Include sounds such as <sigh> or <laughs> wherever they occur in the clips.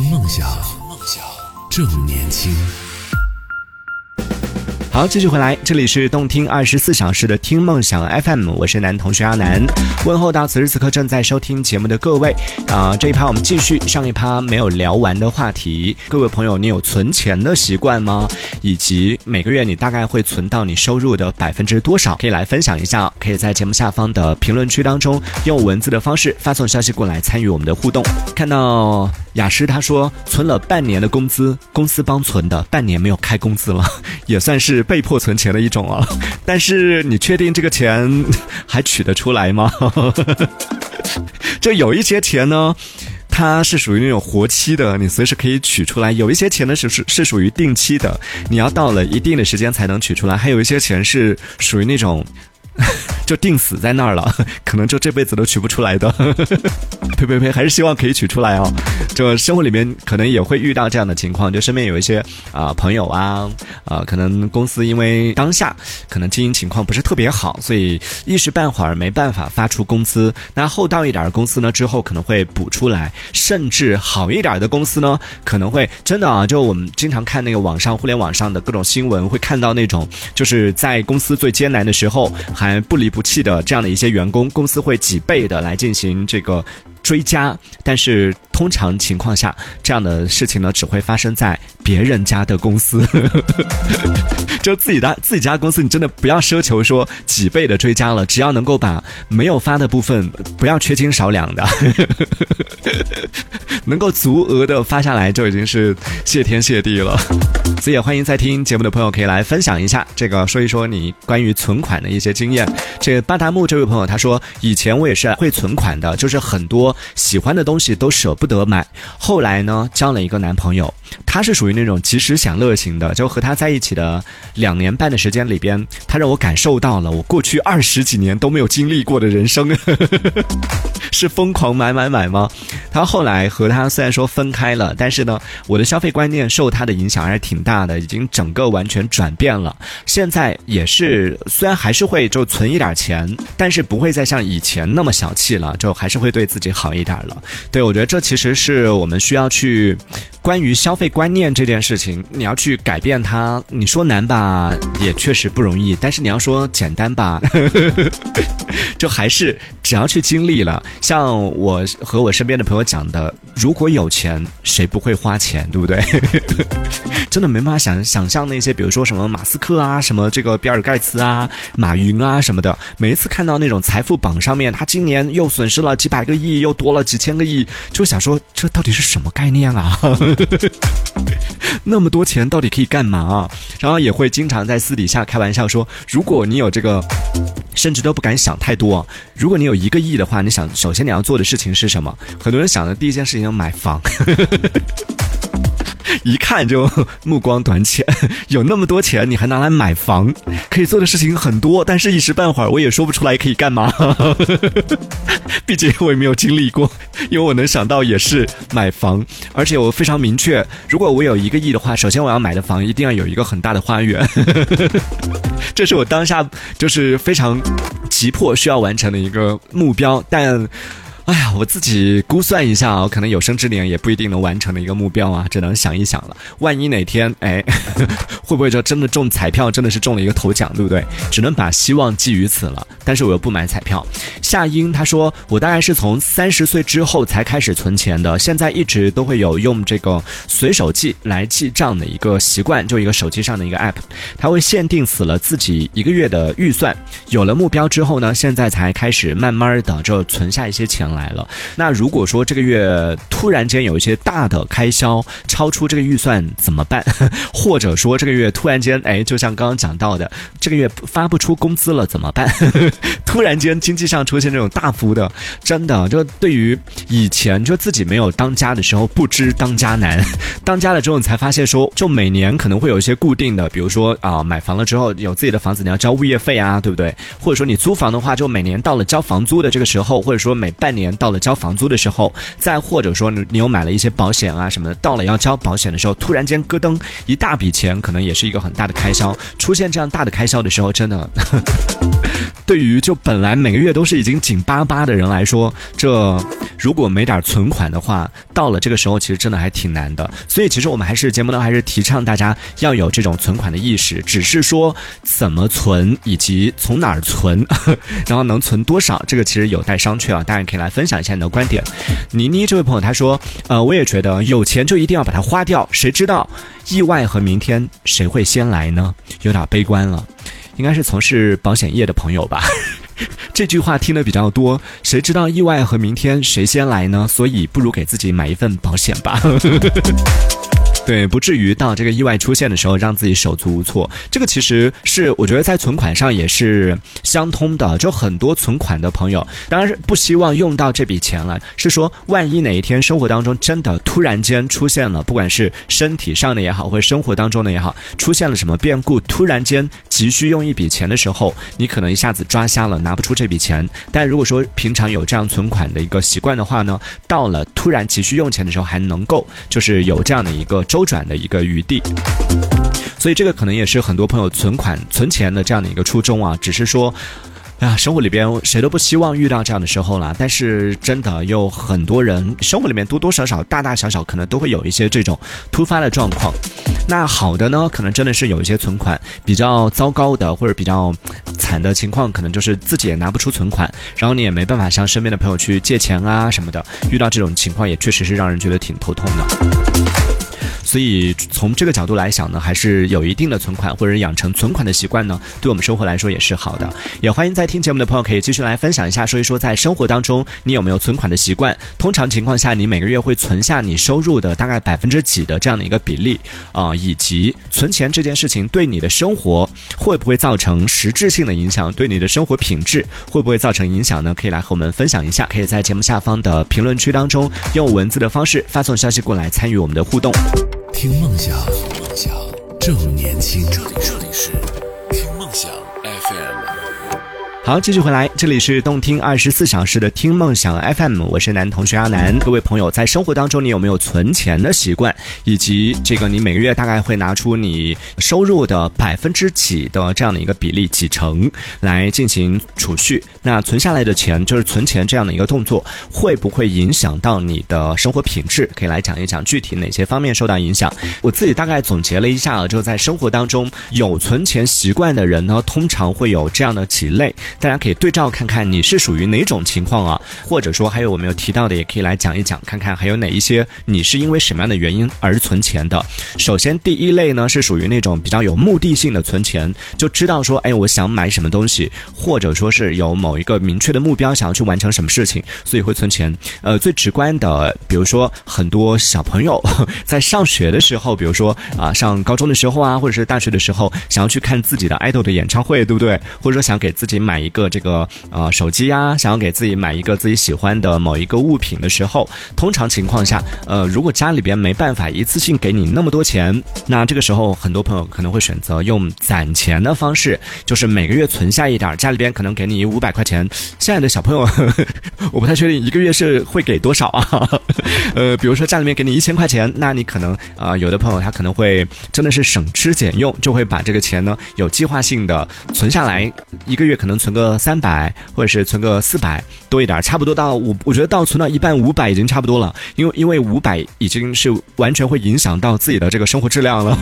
听梦想，梦想正年轻。好，继续回来，这里是动听二十四小时的听梦想 FM，我是男同学阿南，问候到此时此刻正在收听节目的各位啊！这一趴我们继续上一趴没有聊完的话题，各位朋友，你有存钱的习惯吗？以及每个月你大概会存到你收入的百分之多少？可以来分享一下，可以在节目下方的评论区当中用文字的方式发送消息过来参与我们的互动。看到雅诗他说存了半年的工资，公司帮存的，半年没有开工资了，也算是。被迫存钱的一种啊，但是你确定这个钱还取得出来吗？<laughs> 就有一些钱呢，它是属于那种活期的，你随时可以取出来；有一些钱呢是是是属于定期的，你要到了一定的时间才能取出来；还有一些钱是属于那种。<laughs> 就定死在那儿了，<laughs> 可能就这辈子都取不出来的。<laughs> 呸呸呸，还是希望可以取出来哦。就生活里面可能也会遇到这样的情况，就身边有一些啊朋友啊啊，可能公司因为当下可能经营情况不是特别好，所以一时半会儿没办法发出工资。那厚道一点的公司呢，之后可能会补出来，甚至好一点的公司呢，可能会真的啊，就我们经常看那个网上互联网上的各种新闻，会看到那种就是在公司最艰难的时候还不离不弃的这样的一些员工，公司会几倍的来进行这个。追加，但是通常情况下，这样的事情呢，只会发生在别人家的公司。<laughs> 就自己的自己家公司，你真的不要奢求说几倍的追加了，只要能够把没有发的部分不要缺斤少两的，<laughs> 能够足额的发下来，就已经是谢天谢地了。所以也欢迎在听节目的朋友可以来分享一下，这个说一说你关于存款的一些经验。这巴达木这位朋友他说，以前我也是会存款的，就是很多喜欢的东西都舍不得得买。后来呢，交了一个男朋友，他是属于那种及时享乐型的，就和他在一起的两年半的时间里边，他让我感受到了我过去二十几年都没有经历过的人生，<laughs> 是疯狂买买买吗？他后来和他虽然说分开了，但是呢，我的消费观念受他的影响还是挺。大的已经整个完全转变了，现在也是虽然还是会就存一点钱，但是不会再像以前那么小气了，就还是会对自己好一点了。对我觉得这其实实是我们需要去关于消费观念这件事情，你要去改变它。你说难吧，也确实不容易；但是你要说简单吧，<laughs> 就还是只要去经历了。像我和我身边的朋友讲的，如果有钱，谁不会花钱，对不对？<laughs> 真的没。办法想想象那些，比如说什么马斯克啊，什么这个比尔盖茨啊，马云啊什么的。每一次看到那种财富榜上面，他今年又损失了几百个亿，又多了几千个亿，就想说这到底是什么概念啊？<laughs> 那么多钱到底可以干嘛？然后也会经常在私底下开玩笑说，如果你有这个，甚至都不敢想太多。如果你有一个亿的话，你想首先你要做的事情是什么？很多人想的第一件事情要买房。<laughs> 一看就目光短浅，有那么多钱你还拿来买房？可以做的事情很多，但是一时半会儿我也说不出来可以干嘛。<laughs> 毕竟我也没有经历过，因为我能想到也是买房，而且我非常明确，如果我有一个亿的话，首先我要买的房一定要有一个很大的花园，<laughs> 这是我当下就是非常急迫需要完成的一个目标，但。哎呀，我自己估算一下啊，可能有生之年也不一定能完成的一个目标啊，只能想一想了。万一哪天，哎，<laughs> 会不会就真的中彩票，真的是中了一个头奖，对不对？只能把希望寄于此了。但是我又不买彩票。夏英他说，我大概是从三十岁之后才开始存钱的，现在一直都会有用这个随手记来记账的一个习惯，就一个手机上的一个 app，它会限定死了自己一个月的预算。有了目标之后呢，现在才开始慢慢的就存下一些钱了。来了，那如果说这个月突然间有一些大的开销超出这个预算怎么办？<laughs> 或者说这个月突然间，哎，就像刚刚讲到的，这个月发不出工资了怎么办？<laughs> 突然间经济上出现这种大幅的，真的就对于以前就自己没有当家的时候不知当家难，<laughs> 当家了之后你才发现说，就每年可能会有一些固定的，比如说啊买房了之后有自己的房子你要交物业费啊，对不对？或者说你租房的话，就每年到了交房租的这个时候，或者说每半年。到了交房租的时候，再或者说你你又买了一些保险啊什么的，到了要交保险的时候，突然间咯噔一大笔钱，可能也是一个很大的开销。出现这样大的开销的时候，真的，<laughs> 对于就本来每个月都是已经紧巴巴的人来说，这如果没点存款的话，到了这个时候其实真的还挺难的。所以其实我们还是节目呢，还是提倡大家要有这种存款的意识，只是说怎么存以及从哪儿存，<laughs> 然后能存多少，这个其实有待商榷啊。大家可以来分享一下你的观点。倪妮这位朋友他说，呃，我也觉得有钱就一定要把它花掉，谁知道意外和明天谁会先来呢？有点悲观了，应该是从事保险业的朋友吧。<laughs> 这句话听得比较多，谁知道意外和明天谁先来呢？所以不如给自己买一份保险吧。<laughs> 对，不至于到这个意外出现的时候让自己手足无措。这个其实是我觉得在存款上也是相通的。就很多存款的朋友，当然是不希望用到这笔钱了，是说万一哪一天生活当中真的突然间出现了，不管是身体上的也好，或者生活当中的也好，出现了什么变故，突然间急需用一笔钱的时候，你可能一下子抓瞎了，拿不出这笔钱。但如果说平常有这样存款的一个习惯的话呢，到了突然急需用钱的时候，还能够就是有这样的一个周。周转的一个余地，所以这个可能也是很多朋友存款、存钱的这样的一个初衷啊。只是说，哎呀，生活里边谁都不希望遇到这样的时候了。但是真的有很多人，生活里面多多少少、大大小小，可能都会有一些这种突发的状况。那好的呢，可能真的是有一些存款比较糟糕的，或者比较惨的情况，可能就是自己也拿不出存款，然后你也没办法向身边的朋友去借钱啊什么的。遇到这种情况，也确实是让人觉得挺头痛的。所以从这个角度来想呢，还是有一定的存款或者养成存款的习惯呢，对我们生活来说也是好的。也欢迎在听节目的朋友可以继续来分享一下，说一说在生活当中你有没有存款的习惯？通常情况下，你每个月会存下你收入的大概百分之几的这样的一个比例啊？以及存钱这件事情对你的生活会不会造成实质性的影响？对你的生活品质会不会造成影响呢？可以来和我们分享一下，可以在节目下方的评论区当中用文字的方式发送消息过来参与我们的互动。听梦想，梦想正年轻。这里是听梦想 FM。好，继续回来，这里是动听二十四小时的听梦想 FM，我是男同学阿南。各位朋友，在生活当中，你有没有存钱的习惯？以及这个，你每个月大概会拿出你收入的百分之几的这样的一个比例，几成来进行储蓄？那存下来的钱，就是存钱这样的一个动作，会不会影响到你的生活品质？可以来讲一讲具体哪些方面受到影响？我自己大概总结了一下，就在生活当中有存钱习惯的人呢，通常会有这样的几类。大家可以对照看看你是属于哪种情况啊，或者说还有我们有提到的，也可以来讲一讲，看看还有哪一些你是因为什么样的原因而存钱的。首先第一类呢是属于那种比较有目的性的存钱，就知道说，哎，我想买什么东西，或者说是有某一个明确的目标想要去完成什么事情，所以会存钱。呃，最直观的，比如说很多小朋友在上学的时候，比如说啊上高中的时候啊，或者是大学的时候，想要去看自己的爱豆的演唱会，对不对？或者说想给自己买一。个这个呃手机呀，想要给自己买一个自己喜欢的某一个物品的时候，通常情况下，呃，如果家里边没办法一次性给你那么多钱，那这个时候很多朋友可能会选择用攒钱的方式，就是每个月存下一点，家里边可能给你五百块钱。现在的小朋友，我不太确定一个月是会给多少啊？呃，比如说家里面给你一千块钱，那你可能啊，有的朋友他可能会真的是省吃俭用，就会把这个钱呢有计划性的存下来，一个月可能存个。个三百，或者是存个四百多一点，差不多到五，我觉得到存到一半五百已经差不多了，因为因为五百已经是完全会影响到自己的这个生活质量了，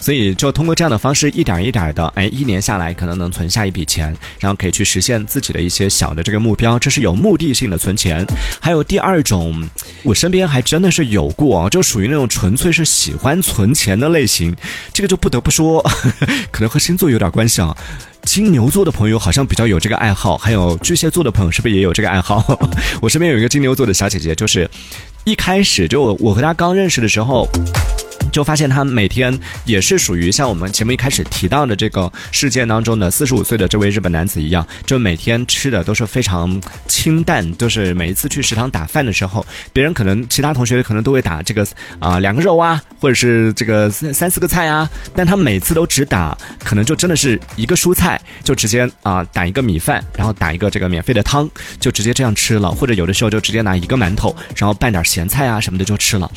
所以就通过这样的方式一点一点的，哎，一年下来可能能存下一笔钱，然后可以去实现自己的一些小的这个目标，这是有目的性的存钱。还有第二种，我身边还真的是有过，啊就属于那种纯粹是喜欢存钱的类型，这个就不得不说，<laughs> 可能和星座有点关系啊。金牛座的朋友好像比较有这个爱好，还有巨蟹座的朋友是不是也有这个爱好？<laughs> 我身边有一个金牛座的小姐姐，就是一开始就我和她刚认识的时候。就发现他每天也是属于像我们节目一开始提到的这个事件当中的四十五岁的这位日本男子一样，就每天吃的都是非常清淡，就是每一次去食堂打饭的时候，别人可能其他同学可能都会打这个啊两个肉啊，或者是这个三三四个菜啊，但他每次都只打可能就真的是一个蔬菜，就直接啊打一个米饭，然后打一个这个免费的汤，就直接这样吃了，或者有的时候就直接拿一个馒头，然后拌点咸菜啊什么的就吃了。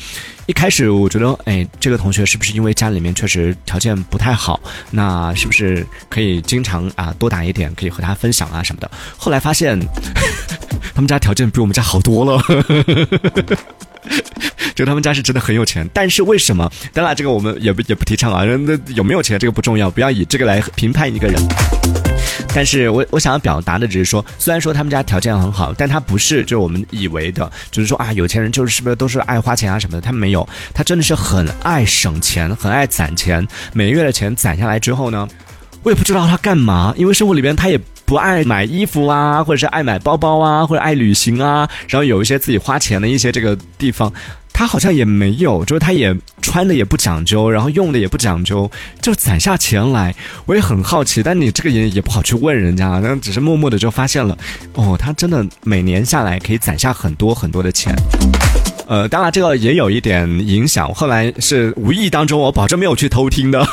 一开始我觉得，哎，这个同学是不是因为家里面确实条件不太好？那是不是可以经常啊多打一点，可以和他分享啊什么的？后来发现，<laughs> 他们家条件比我们家好多了。<laughs> 就他们家是真的很有钱，但是为什么？当然，这个我们也不也不提倡啊。那有没有钱这个不重要，不要以这个来评判一个人。但是我我想要表达的只是说，虽然说他们家条件很好，但他不是就是我们以为的，就是说啊，有钱人就是是不是都是爱花钱啊什么的？他没有，他真的是很爱省钱，很爱攒钱。每个月的钱攒下来之后呢，我也不知道他干嘛，因为生活里边他也不爱买衣服啊，或者是爱买包包啊，或者爱旅行啊，然后有一些自己花钱的一些这个地方。他好像也没有，就是他也穿的也不讲究，然后用的也不讲究，就攒下钱来。我也很好奇，但你这个也也不好去问人家，那只是默默的就发现了，哦，他真的每年下来可以攒下很多很多的钱。呃，当然这个也有一点影响。后来是无意当中，我保证没有去偷听的。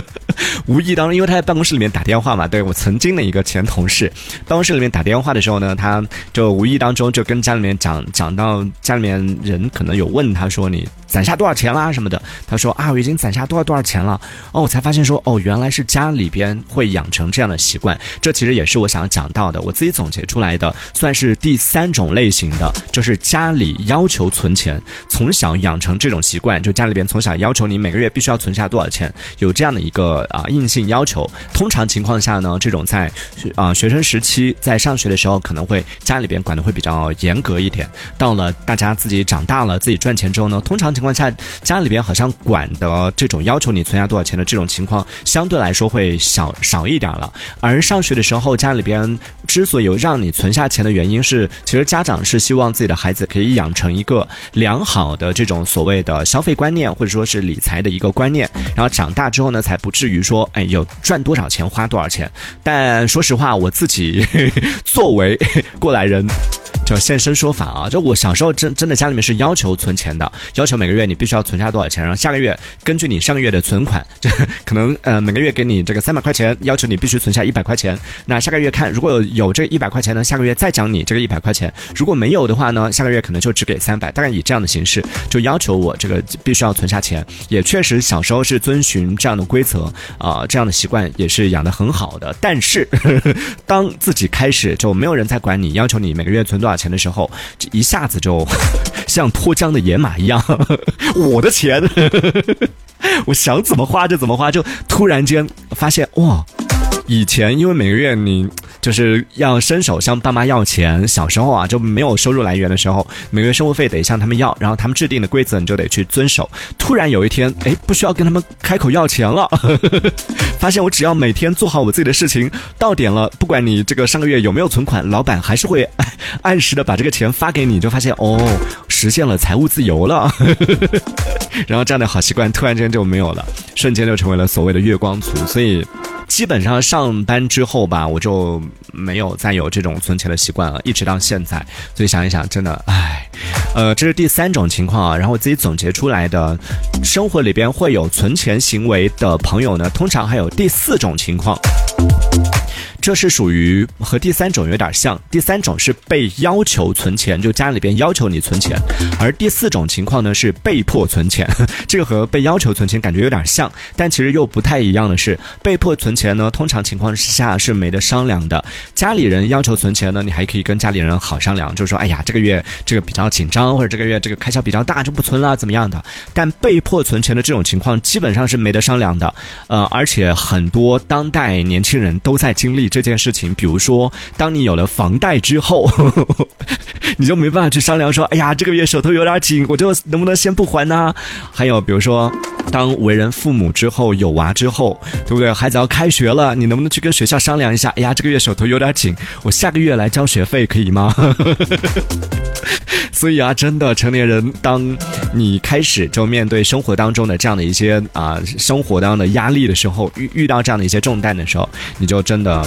<laughs> 无意当中，因为他在办公室里面打电话嘛，对我曾经的一个前同事，办公室里面打电话的时候呢，他就无意当中就跟家里面讲讲到家里面人可能有问他说你。攒下多少钱啦什么的，他说啊，我已经攒下多少多少钱了。哦，我才发现说，哦，原来是家里边会养成这样的习惯。这其实也是我想要讲到的，我自己总结出来的，算是第三种类型的，就是家里要求存钱，从小养成这种习惯，就家里边从小要求你每个月必须要存下多少钱，有这样的一个啊硬性要求。通常情况下呢，这种在啊学生时期在上学的时候，可能会家里边管的会比较严格一点。到了大家自己长大了，自己赚钱之后呢，通常情。况下，家里边好像管的这种要求你存下多少钱的这种情况，相对来说会小少一点了。而上学的时候，家里边之所以让你存下钱的原因是，其实家长是希望自己的孩子可以养成一个良好的这种所谓的消费观念，或者说是理财的一个观念，然后长大之后呢，才不至于说，哎，有赚多少钱花多少钱。但说实话，我自己 <laughs> 作为过来人。就现身说法啊！就我小时候真真的家里面是要求存钱的，要求每个月你必须要存下多少钱，然后下个月根据你上个月的存款，就可能呃每个月给你这个三百块钱，要求你必须存下一百块钱。那下个月看如果有有这一百块钱呢，下个月再奖你这个一百块钱。如果没有的话呢，下个月可能就只给三百。大概以这样的形式就要求我这个必须要存下钱。也确实小时候是遵循这样的规则啊，这样的习惯也是养得很好的。但是 <laughs> 当自己开始就没有人再管你，要求你每个月存多少。钱的时候，这一下子就 <laughs> 像脱缰的野马一样，<laughs> 我的钱，<laughs> 我想怎么花就怎么花，就突然间发现哇，以前因为每个月你。就是要伸手向爸妈要钱。小时候啊，就没有收入来源的时候，每个月生活费得向他们要，然后他们制定的规则你就得去遵守。突然有一天，哎，不需要跟他们开口要钱了，<laughs> 发现我只要每天做好我自己的事情，到点了，不管你这个上个月有没有存款，老板还是会按时的把这个钱发给你，就发现哦，实现了财务自由了。<laughs> 然后这样的好习惯突然间就没有了，瞬间就成为了所谓的月光族。所以。基本上上上班之后吧，我就没有再有这种存钱的习惯了，一直到现在。所以想一想，真的，唉，呃，这是第三种情况啊。然后我自己总结出来的，生活里边会有存钱行为的朋友呢，通常还有第四种情况。这是属于和第三种有点像，第三种是被要求存钱，就家里边要求你存钱，而第四种情况呢是被迫存钱。这个和被要求存钱感觉有点像，但其实又不太一样的是，被迫存钱呢，通常情况之下是没得商量的。家里人要求存钱呢，你还可以跟家里人好商量，就是说，哎呀，这个月这个比较紧张，或者这个月这个开销比较大，就不存了，怎么样的？但被迫存钱的这种情况基本上是没得商量的，呃，而且很多当代年轻人都在经历。这件事情，比如说，当你有了房贷之后，<laughs> 你就没办法去商量说，哎呀，这个月手头有点紧，我就能不能先不还呢？还有，比如说，当为人父母之后，有娃之后，对不对？孩子要开学了，你能不能去跟学校商量一下？哎呀，这个月手头有有点紧，我下个月来交学费可以吗？<laughs> 所以啊，真的，成年人当你开始就面对生活当中的这样的一些啊、生活当中的压力的时候，遇遇到这样的一些重担的时候，你就真的。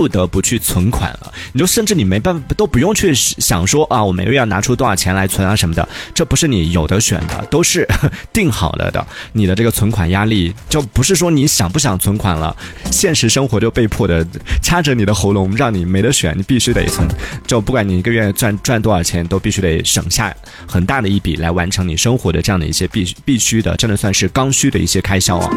不得不去存款了，你就甚至你没办法都不用去想说啊，我每个月要拿出多少钱来存啊什么的，这不是你有的选的，都是定好了的。你的这个存款压力就不是说你想不想存款了，现实生活就被迫的掐着你的喉咙，让你没得选，你必须得存。就不管你一个月赚赚多少钱，都必须得省下很大的一笔来完成你生活的这样的一些必必须的，真的算是刚需的一些开销啊。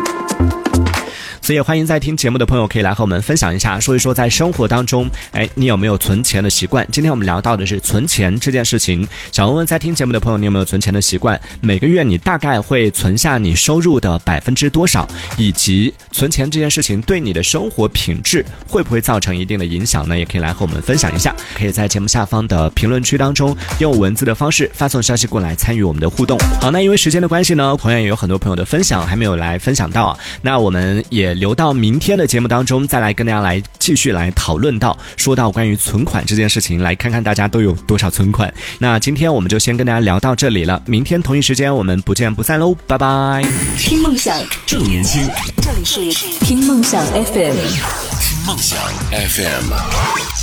所以欢迎在听节目的朋友可以来和我们分享一下，说一说在生活当中，哎，你有没有存钱的习惯？今天我们聊到的是存钱这件事情。想问问在听节目的朋友，你有没有存钱的习惯？每个月你大概会存下你收入的百分之多少？以及存钱这件事情对你的生活品质会不会造成一定的影响呢？也可以来和我们分享一下。可以在节目下方的评论区当中用文字的方式发送消息过来参与我们的互动。好，那因为时间的关系呢，同样也有很多朋友的分享还没有来分享到啊，那我们们也。留到明天的节目当中，再来跟大家来继续来讨论到，说到关于存款这件事情，来看看大家都有多少存款。那今天我们就先跟大家聊到这里了，明天同一时间我们不见不散喽，拜拜。听梦想，正年轻，这里是听梦想 FM。听梦想 FM。